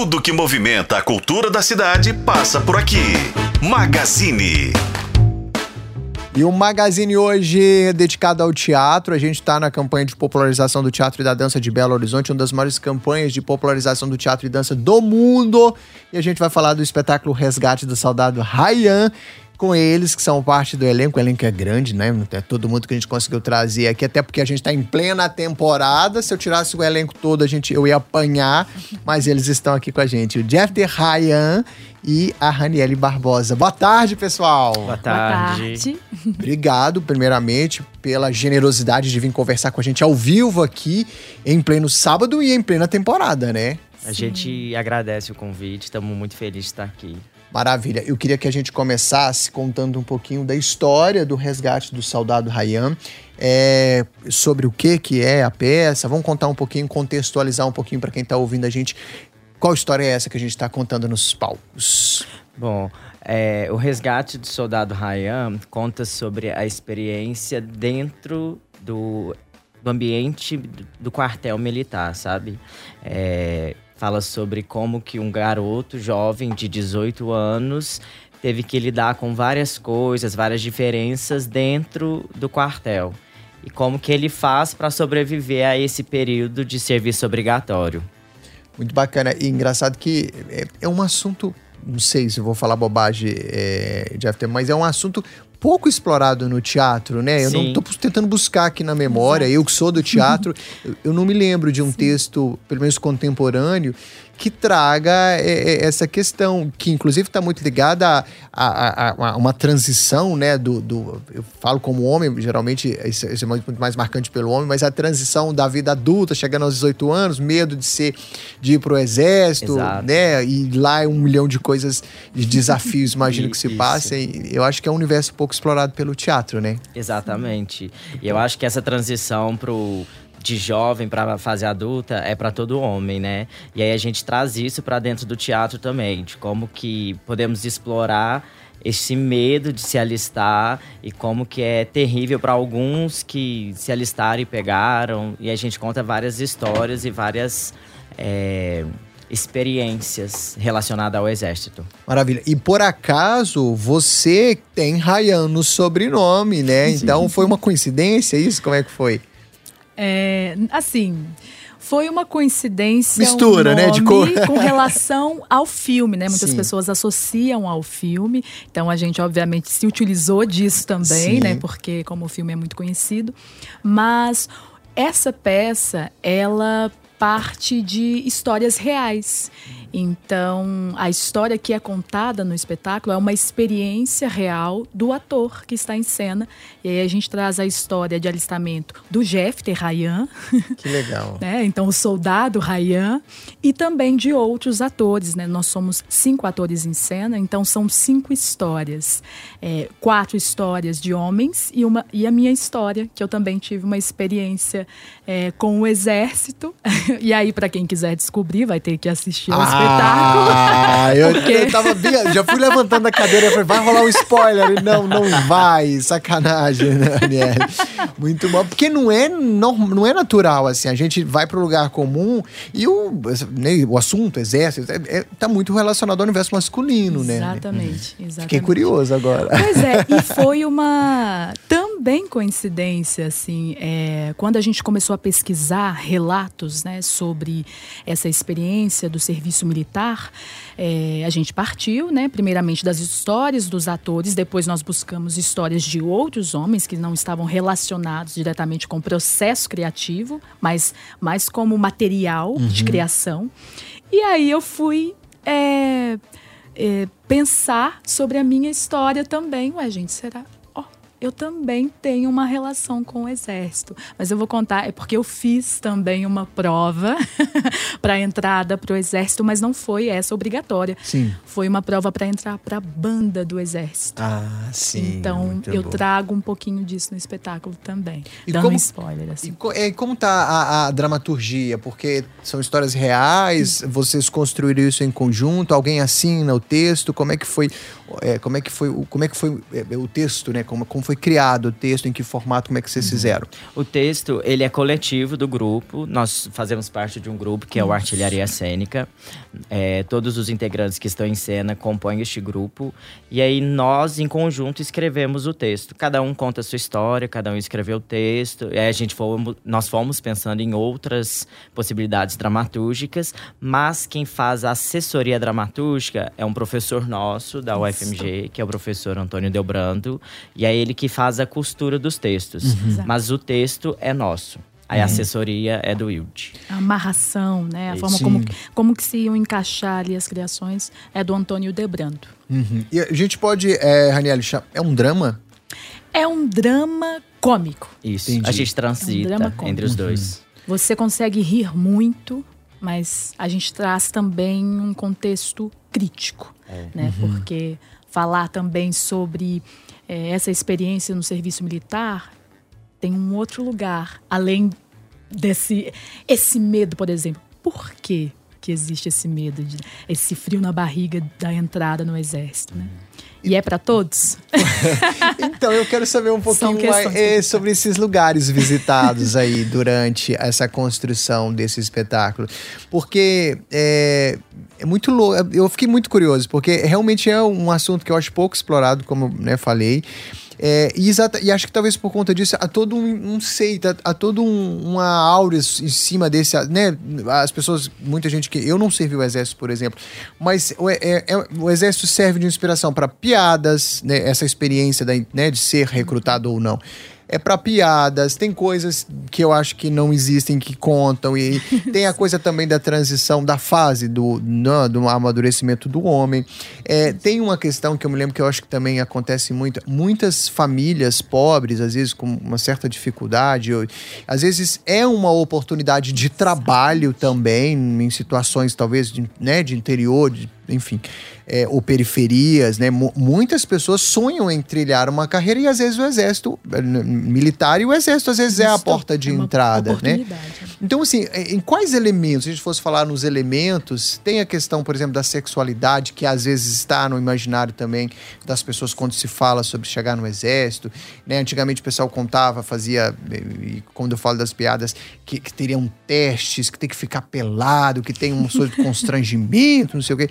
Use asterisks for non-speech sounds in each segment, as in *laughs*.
Tudo que movimenta a cultura da cidade passa por aqui. Magazine. E o Magazine hoje é dedicado ao teatro. A gente está na campanha de popularização do teatro e da dança de Belo Horizonte, uma das maiores campanhas de popularização do teatro e dança do mundo. E a gente vai falar do espetáculo Resgate do Soldado Ryan, com eles, que são parte do elenco. O elenco é grande, né? É todo mundo que a gente conseguiu trazer aqui, até porque a gente está em plena temporada. Se eu tirasse o elenco todo, a gente, eu ia apanhar, mas eles estão aqui com a gente. O Jeff de Ryan e a Raniele Barbosa. Boa tarde, pessoal. Boa tarde. Boa tarde. Obrigado, primeiramente, pela generosidade de vir conversar com a gente ao vivo aqui, em pleno sábado e em plena temporada, né? A gente agradece o convite, estamos muito felizes de estar aqui. Maravilha. Eu queria que a gente começasse contando um pouquinho da história do resgate do soldado Ryan. É, sobre o que, que é a peça. Vamos contar um pouquinho, contextualizar um pouquinho para quem está ouvindo a gente. Qual história é essa que a gente está contando nos palcos? Bom, é, o resgate do soldado Ryan conta sobre a experiência dentro do, do ambiente do quartel militar, sabe? É, fala sobre como que um garoto jovem de 18 anos teve que lidar com várias coisas, várias diferenças dentro do quartel. E como que ele faz para sobreviver a esse período de serviço obrigatório. Muito bacana. E engraçado que é, é um assunto, não sei se vou falar bobagem, é, Jeff, mas é um assunto pouco explorado no teatro, né? Eu Sim. não tô tentando buscar aqui na memória, eu que sou do teatro, *laughs* eu, eu não me lembro de um texto, pelo menos contemporâneo, que traga é, é, essa questão, que inclusive está muito ligada a, a, a, uma transição, né? Do, do, eu falo como homem, geralmente isso, é muito mais marcante pelo homem, mas a transição da vida adulta, chegando aos 18 anos, medo de ser, de ir pro exército, Exato. né? E lá é um milhão de coisas, de desafios, *laughs* imagino que se passem. Eu acho que é um universo pouco explorado pelo teatro, né? Exatamente. E eu acho que essa transição pro de jovem para fase adulta é para todo homem, né? E aí a gente traz isso para dentro do teatro também, de como que podemos explorar esse medo de se alistar e como que é terrível para alguns que se alistaram e pegaram. E a gente conta várias histórias e várias é, experiências relacionadas ao exército. Maravilha. E por acaso você tem Ryan no sobrenome, né? Então foi uma coincidência isso? Como é que foi? É, assim, foi uma coincidência. Mistura, um né, de cor. Com relação ao filme, né? Muitas Sim. pessoas associam ao filme. Então a gente, obviamente, se utilizou disso também, Sim. né? Porque como o filme é muito conhecido. Mas essa peça, ela parte de histórias reais. Então, a história que é contada no espetáculo é uma experiência real do ator que está em cena. E aí a gente traz a história de alistamento do Jeff Ryan, Que legal. *laughs* né? Então, o soldado Ryan, e também de outros atores, né? Nós somos cinco atores em cena, então são cinco histórias. É, quatro histórias de homens e, uma, e a minha história, que eu também tive uma experiência é, com o exército. *laughs* e aí, para quem quiser descobrir, vai ter que assistir ao espetáculo. Ah, eu, *laughs* Porque- eu tava bem, já fui levantando a cadeira e falei, vai rolar um spoiler. E não, não vai. Sacanagem, né? Muito bom. Porque não é, não, não é natural, assim. A gente vai pro lugar comum e o, né, o assunto, exército, é, é- tá muito relacionado ao universo masculino, né? Exatamente, exatamente. Fiquei curioso agora. Pois é, e *laughs* foi uma também coincidência, assim, é, quando a gente começou a pesquisar relatos né, sobre essa experiência do serviço militar, é, a gente partiu, né, primeiramente das histórias dos atores, depois nós buscamos histórias de outros homens que não estavam relacionados diretamente com o processo criativo, mas mais como material de criação. E aí eu fui é, é, pensar sobre a minha história também. Ué, gente, será? Eu também tenho uma relação com o exército. Mas eu vou contar, é porque eu fiz também uma prova *laughs* para entrada para o exército, mas não foi essa obrigatória. Sim. Foi uma prova para entrar para a banda do exército. Ah, sim. então, eu bom. trago um pouquinho disso no espetáculo também. E dando como- um spoiler, assim. E, co- como tá a, a dramaturgia? Porque são histórias reais, vocês construíram isso em conjunto, alguém assina o texto, como é que foi, é, como é que foi, o- como é que foi é, o texto, né? Como, como foi criado o texto? Em que formato? Como é que vocês fizeram? O texto, ele é coletivo do grupo. Nós fazemos parte de um grupo que é o Artilharia Cênica. É, todos os integrantes que estão em cena compõem este grupo. E aí nós, em conjunto, escrevemos o texto. Cada um conta a sua história, cada um escreveu o texto. E aí a gente fomos, nós fomos pensando em outras possibilidades dramatúrgicas, mas quem faz a assessoria dramatúrgica é um professor nosso da UFMG, que é o professor Antônio Delbrando. E é ele que faz a costura dos textos. Uhum. Mas o texto é nosso. Aí a assessoria é do Wilde. A amarração, né? A Isso. forma como, como que se iam encaixar ali as criações é do Antônio Debrando. Uhum. E a gente pode, é, Raniel, é um drama? É um drama cômico. Isso. Entendi. A gente É um transita drama cômico. entre os dois. Você consegue rir muito, mas a gente traz também um contexto crítico, né? Porque falar também sobre eh, essa experiência no serviço militar tem um outro lugar, além desse esse medo, por exemplo. Por quê que existe esse medo, de, esse frio na barriga da entrada no exército, né? E é para todos? *laughs* Então, eu quero saber um pouquinho mais é, sobre esses lugares visitados aí durante essa construção desse espetáculo. Porque é, é muito louco. Eu fiquei muito curioso, porque realmente é um assunto que eu acho pouco explorado, como né, falei. É, e, exata, e acho que talvez por conta disso há todo um, um sei, há, todo um, uma aura em cima desse, né? As pessoas, muita gente que eu não servi o exército, por exemplo, mas o, é, é- o exército serve de inspiração para piadas, né? Essa experiência da, né, de ser recrutado ou não. É para piadas, tem coisas que eu acho que não existem que contam e *laughs* tem a coisa também da transição da fase do, não, do amadurecimento do homem. É, tem uma questão que eu me lembro que eu acho que também acontece muito. Muitas famílias pobres, às vezes com uma certa dificuldade, ou- às vezes é uma oportunidade de trabalho também, em situações talvez de, né, de interior, de- enfim, é, ou periferias, né? Mu- muitas pessoas sonham em trilhar uma carreira e às vezes o exército é, militar e o exército às vezes é a Isso porta de é entrada, né? oportunidade. Então, assim, em quais elementos, se a gente fosse falar nos elementos, tem a questão, por exemplo, da sexualidade, que às vezes está no imaginário também das pessoas quando se fala sobre chegar no exército. Né? Antigamente o pessoal contava, fazia, e quando eu falo das piadas, que, que teriam testes, que tem que ficar pelado, que tem um *laughs* constrangimento, não sei o quê.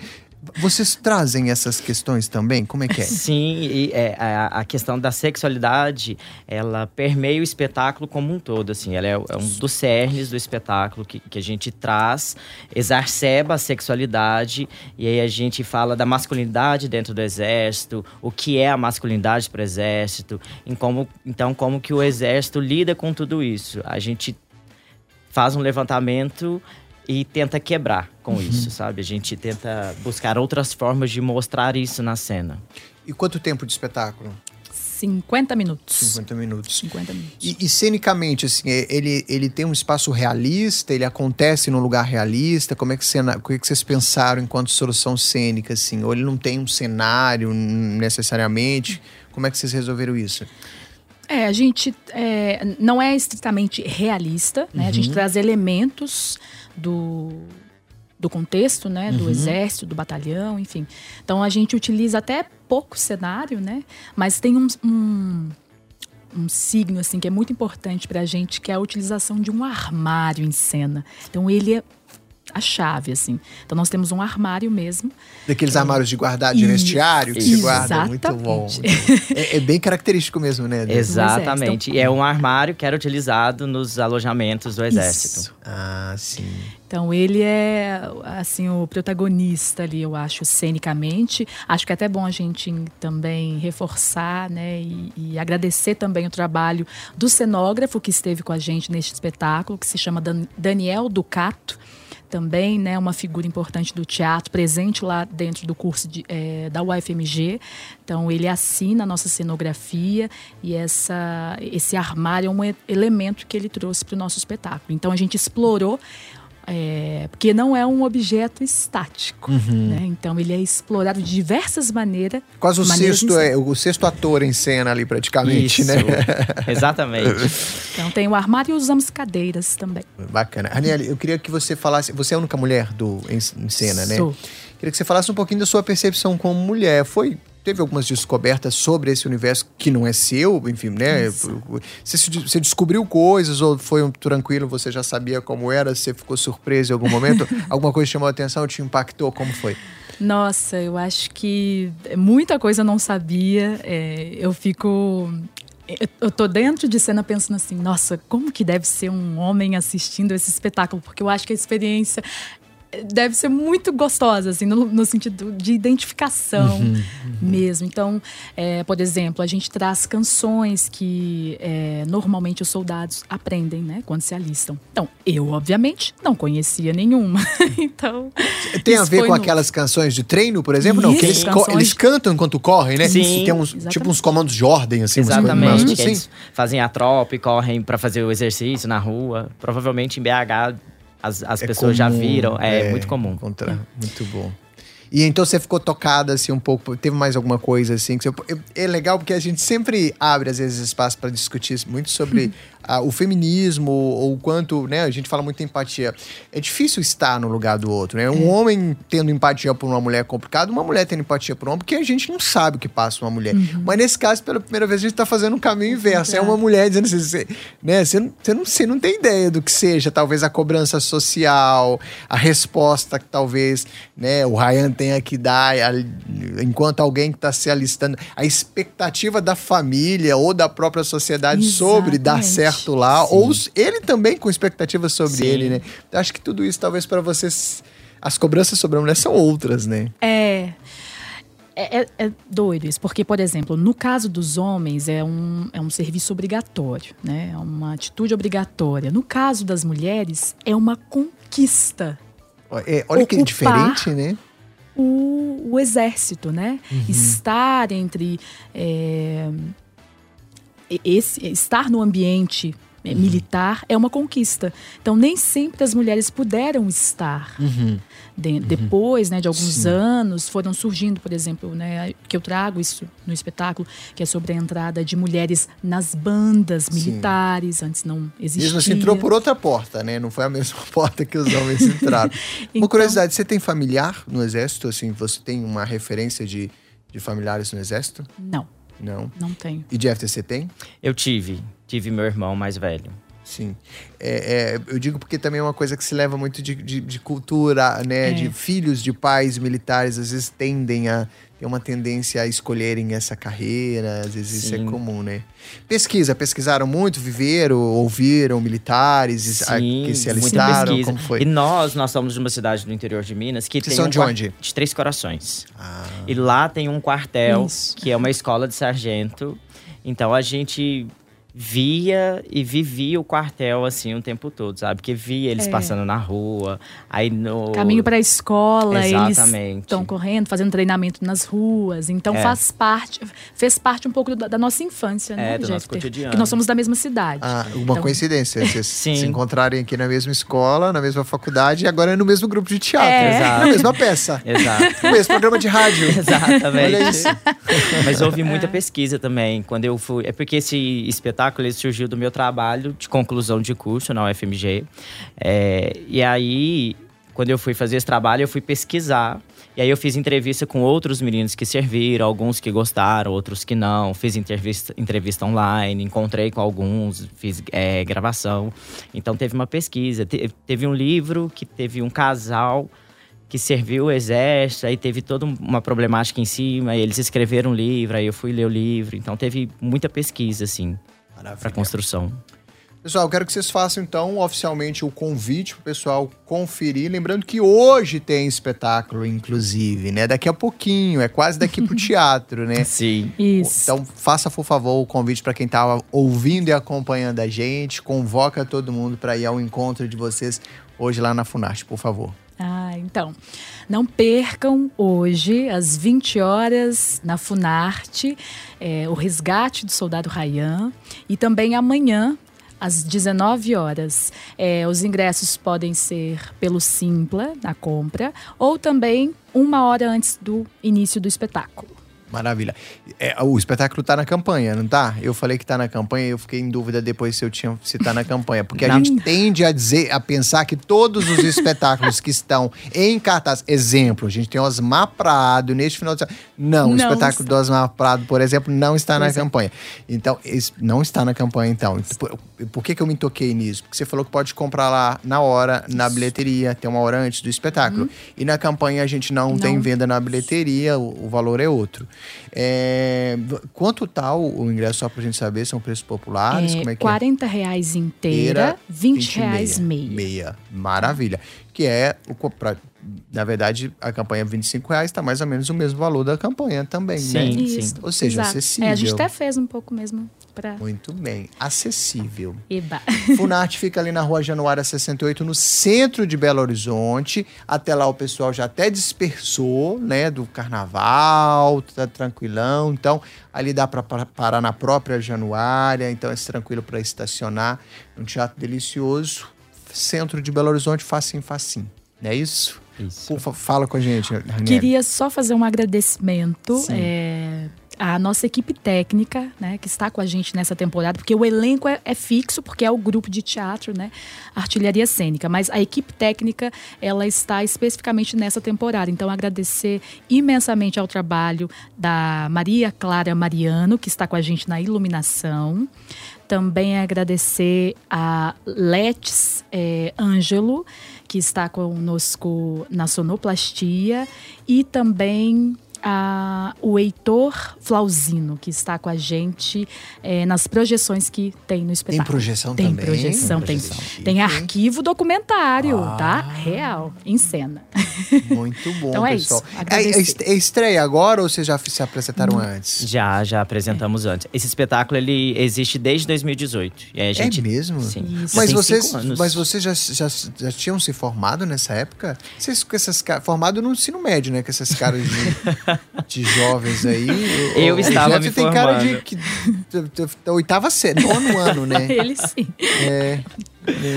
Vocês trazem essas questões também? Como é que é? *laughs* Sim, e é, a, questão da sexualidade, ela permeia o espetáculo como um todo, assim. Ela é, é um dos cernes do espetáculo que, que a gente traz, exacerba a sexualidade, e aí a gente fala da masculinidade dentro do exército, o que é a masculinidade para o exército, em como, então como que o exército lida com tudo isso. A gente faz um levantamento e tenta quebrar com Uhum. isso, sabe? A gente tenta buscar outras formas de mostrar isso na cena. E quanto tempo de espetáculo? 50 minutos. 50 minutos. 50 minutos. E, e cenicamente, assim, é- ele, ele tem um espaço realista, ele acontece num lugar realista. Como é que, cena, o que que vocês pensaram enquanto solução cênica, assim? Ou ele não tem um cenário necessariamente? Como é que vocês resolveram isso? É, a gente é, não é estritamente realista, né? A gente traz elementos do, do contexto, né? Do exército, do batalhão, enfim. Então a gente utiliza até pouco cenário, né? Mas tem um, um, um signo assim que é muito importante pra gente, que é a utilização de um armário em cena. Então ele é a chave, assim. Então nós temos um armário mesmo. Daqueles armários de guardar de vestiário que se guarda. Muito bom. Exatamente. muito bom. É, é bem característico mesmo, né? Exatamente. E é um armário que era utilizado nos alojamentos do exército. Isso. Ah, sim. Então ele é assim o protagonista ali, eu acho, cenicamente. Acho que é até bom a gente também reforçar, né, e, e agradecer também o trabalho do cenógrafo que esteve com a gente neste espetáculo, que se chama Dan- Daniel Ducato. Também, né, uma figura importante do teatro, presente lá dentro do curso de, eh, da UFMG. Então, ele assina a nossa cenografia e essa, esse armário é um elemento que ele trouxe para o nosso espetáculo. Então, a gente explorou é, porque não é um objeto estático. né? Então ele é explorado de diversas maneiras. Quase o maneiras sexto, é, o sexto ator em cena ali, praticamente, Isso. né? *laughs* Exatamente. *laughs* Então tem o armário e usamos cadeiras também. Bacana. Raniele, eu queria que você falasse. Você é a única mulher do, em, em cena, né? Sou. Queria que você falasse um pouquinho da sua percepção como mulher. Foi. Teve algumas descobertas sobre esse universo que não é seu, enfim, né? Você, você descobriu coisas ou foi um tranquilo, você já sabia como era, você ficou surpreso em algum momento? *laughs* Alguma coisa chamou a atenção, te impactou? Como foi? Nossa, eu acho que muita coisa eu não sabia. É, eu fico eu tô dentro de cena pensando assim, nossa, como que deve ser um homem assistindo esse espetáculo? Porque eu acho que a experiência deve ser muito gostosa, assim, no, no sentido de identificação uhum, uhum. mesmo. Então, é, por exemplo, a gente traz canções que é, normalmente os soldados aprendem, né, quando se alistam. Então, eu, obviamente, não conhecia nenhuma. *laughs* então. Tem a ver com aquelas canções de treino, por exemplo? Isso, não, que eles, canções... eles cantam enquanto correm, né? Sim. Tem uns, tipo uns comandos de ordem, assim. Exatamente. Assim. Eles fazem a tropa e correm para fazer o exercício na rua. Provavelmente em BH as, as é pessoas comum, já viram. É, é, muito comum. Contra, muito bom. E então você ficou tocada assim um pouco, teve mais alguma coisa assim que você, é legal porque a gente sempre abre às vezes espaço para discutir muito sobre *laughs* a, o feminismo ou o quanto, né, a gente fala muito empatia. É difícil estar no lugar do outro, né? Um é. homem tendo empatia por uma mulher é complicado, uma mulher tendo empatia por um homem, porque a gente não sabe o que passa uma mulher. Uhum. Mas nesse caso, pela primeira vez, a gente está fazendo um caminho inverso. É uma mulher dizendo assim, você, né, você, não, você, não, você não tem ideia do que seja, talvez a cobrança social, a resposta que talvez, né, o Ryan tenha que dar a, enquanto alguém que está se alistando, a expectativa da família ou da própria sociedade Exatamente. sobre dar certo certo lá, Sim. ou ele também com expectativas sobre Sim. ele, né? Acho que tudo isso, talvez para vocês, as cobranças sobre a mulher são outras, né? É. É, é, é, doido isso, porque, por exemplo, no caso dos homens é um, é um serviço obrigatório, né? É uma atitude obrigatória. No caso das mulheres, é uma conquista. É, olha que diferente, né? O, o exército, né? Uhum. Estar entre. É, esse, estar no ambiente uhum. militar é uma conquista. Então, nem sempre as mulheres puderam estar. Uhum. De, uhum. Depois né, de alguns Sim. anos, foram surgindo, por exemplo, né, que eu trago isso no espetáculo, que é sobre a entrada de mulheres nas bandas militares, Sim. antes não existia. Mesmo assim, entrou por outra porta, né? Não foi a mesma *laughs* porta que os homens entraram. *laughs* então, uma curiosidade, você tem familiar no Exército? Assim, você tem uma referência de, de familiares no Exército? Não. Não? Não tenho. E de FTC tem? Eu tive. Tive meu irmão mais velho. Sim. É, é, eu digo porque também é uma coisa que se leva muito de, de, de cultura, né? É. De filhos de pais militares, às vezes tendem a ter uma tendência a escolherem essa carreira, às vezes Sim. isso é comum, né? Pesquisa, pesquisaram muito, viveram, ouviram militares Sim, que se alistaram, como foi? E nós, nós somos de uma cidade do interior de Minas que Vocês tem são um de onde? De Três Corações. Ah. E lá tem um quartel, isso. que é uma escola de sargento. Então a gente via e vivia o quartel assim o tempo todo, sabe? Porque via eles é. passando na rua, aí no caminho para a escola, Exatamente. eles estão correndo, fazendo treinamento nas ruas. Então é. faz parte, fez parte um pouco da, da nossa infância, né, é, do nosso cotidiano. Que nós somos da mesma cidade. Ah, uma então... coincidência, vocês *laughs* se encontrarem aqui na mesma escola, na mesma faculdade e agora é no mesmo grupo de teatro, é. na mesma peça. Exato. *laughs* No mesmo programa de rádio. *laughs* Exatamente. Olha isso. Mas houve muita é. pesquisa também quando eu fui, é porque esse espetáculo espetáculo ele surgiu do meu trabalho de conclusão de curso na UFMG. É, e aí, quando eu fui fazer esse trabalho, eu fui pesquisar. E aí eu fiz entrevista com outros meninos que serviram, alguns que gostaram, outros que não. Fiz entrevista, entrevista online, encontrei com alguns, fiz é, gravação. Então teve uma pesquisa. Te, teve um livro que teve um casal que serviu o exército, aí teve toda uma problemática em cima, eles escreveram um livro, aí eu fui ler o livro. Então teve muita pesquisa, assim para construção. Pessoal, eu quero que vocês façam então oficialmente o convite para o pessoal conferir. Lembrando que hoje tem espetáculo, inclusive, né? Daqui a pouquinho, é quase daqui pro *laughs* teatro, né? Sim. Isso. Então, faça, por favor, o convite para quem estava ouvindo e acompanhando a gente. Convoca todo mundo para ir ao encontro de vocês hoje lá na Funarte, por favor. Então. Não percam hoje, às 20 horas, na Funarte, é, o resgate do soldado Rayan. E também amanhã, às 19 horas. É, os ingressos podem ser pelo Simpla, na compra, ou também uma hora antes do início do espetáculo. Maravilha. É, o espetáculo tá na campanha, não tá? Eu falei que tá na campanha e eu fiquei em dúvida depois se eu tinha se tá na campanha. Porque a Não. gente tende a dizer, a pensar que todos os espetáculos que estão em cartaz. Exemplo, a gente tem Osmar Prado neste final de semana. Não, o Não espetáculo está. do Osmar Prado, por exemplo, não está na Pois é. campanha. Então, não está na campanha, então. Por, por que, que eu me toquei nisso? Porque você falou que pode comprar lá na hora, na bilheteria, tem uma hora antes do espetáculo. E na campanha a gente não. Não. tem venda na bilheteria, o, o valor é outro. É, quanto tá o, ingresso, só pra gente saber? São preços populares? É, como é que 40 reais inteira, 20, reais meia. Meia. Maravilha. Que é, pra- na verdade, a campanha é 25 reais, tá mais ou menos o mesmo valor da campanha também, né? Sim. Isso, Ou seja, exato. acessível. É, a gente até fez um pouco mesmo pra... Muito bem. Acessível. Eba. *laughs* Funarte fica ali na rua Januária 68, no centro de Belo Horizonte. Até lá o pessoal já até dispersou, né? Do carnaval, tá tranquilão. Então, ali dá para parar na própria Januária, então é tranquilo para estacionar. Um teatro delicioso. Centro de Belo Horizonte, facinho, facinho. Não é isso? Isso. Por fa- fala com a gente, Ranieri. Queria só fazer um agradecimento é, à nossa equipe técnica, né, que está com a gente nessa temporada, porque o elenco é, é fixo, porque é o grupo de teatro, né, Artilharia Cênica, mas a equipe técnica, ela está especificamente nessa temporada. Então, agradecer imensamente ao trabalho da Maria Clara Mariano, que está com a gente na iluminação. Também agradecer a Letes é, Ângelo, que está conosco na sonoplastia, e também a, o Heitor Flauzino, que está com a gente é, nas projeções que tem no espetáculo. projeção tem também? Projeção, Tem tem projeção. Tem arquivo documentário, Ah. tá? Real, em cena. Muito bom, *laughs* Então é pessoal. isso, É, é é estreia agora ou vocês já se apresentaram antes? Já, já apresentamos antes. Esse espetáculo ele existe desde 2018. E a gente, É mesmo? Sim. Isso. Mas tem vocês, mas vocês já, já, já tinham se formado nessa época? Vocês com essas caras. Formado no ensino médio, né? Com essas caras de, *laughs* de jovens aí. O- *laughs* Eu o estava Jeff me tem cara de que, da- da- da oitava série, nono ano, né? *laughs* Ele sim. É,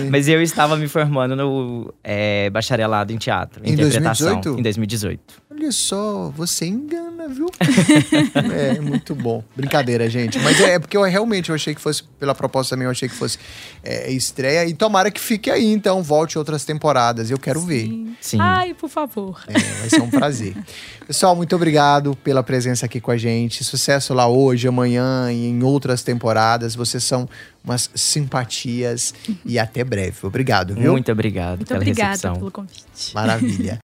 Mas eu estava me formando no é, bacharelado em teatro, Em interpretação. 2018? Em 2018. olha só, você engana, viu? *laughs* é, muito bom. Brincadeira, gente. Mas é, é porque eu realmente eu achei que fosse, pela proposta também, eu achei que fosse é, estreia. E tomara que fique aí, então, volte outras temporadas. Eu quero ver. Sim. Sim. Ai, por favor. É, vai ser um prazer. *laughs* Pessoal, muito obrigado pela presença aqui com a gente. Sucesso lá hoje, amanhã e em outras temporadas. Vocês são umas simpatias e até breve. Obrigado, viu? Muito obrigado Muito pela obrigada recepção. pelo convite. Maravilha.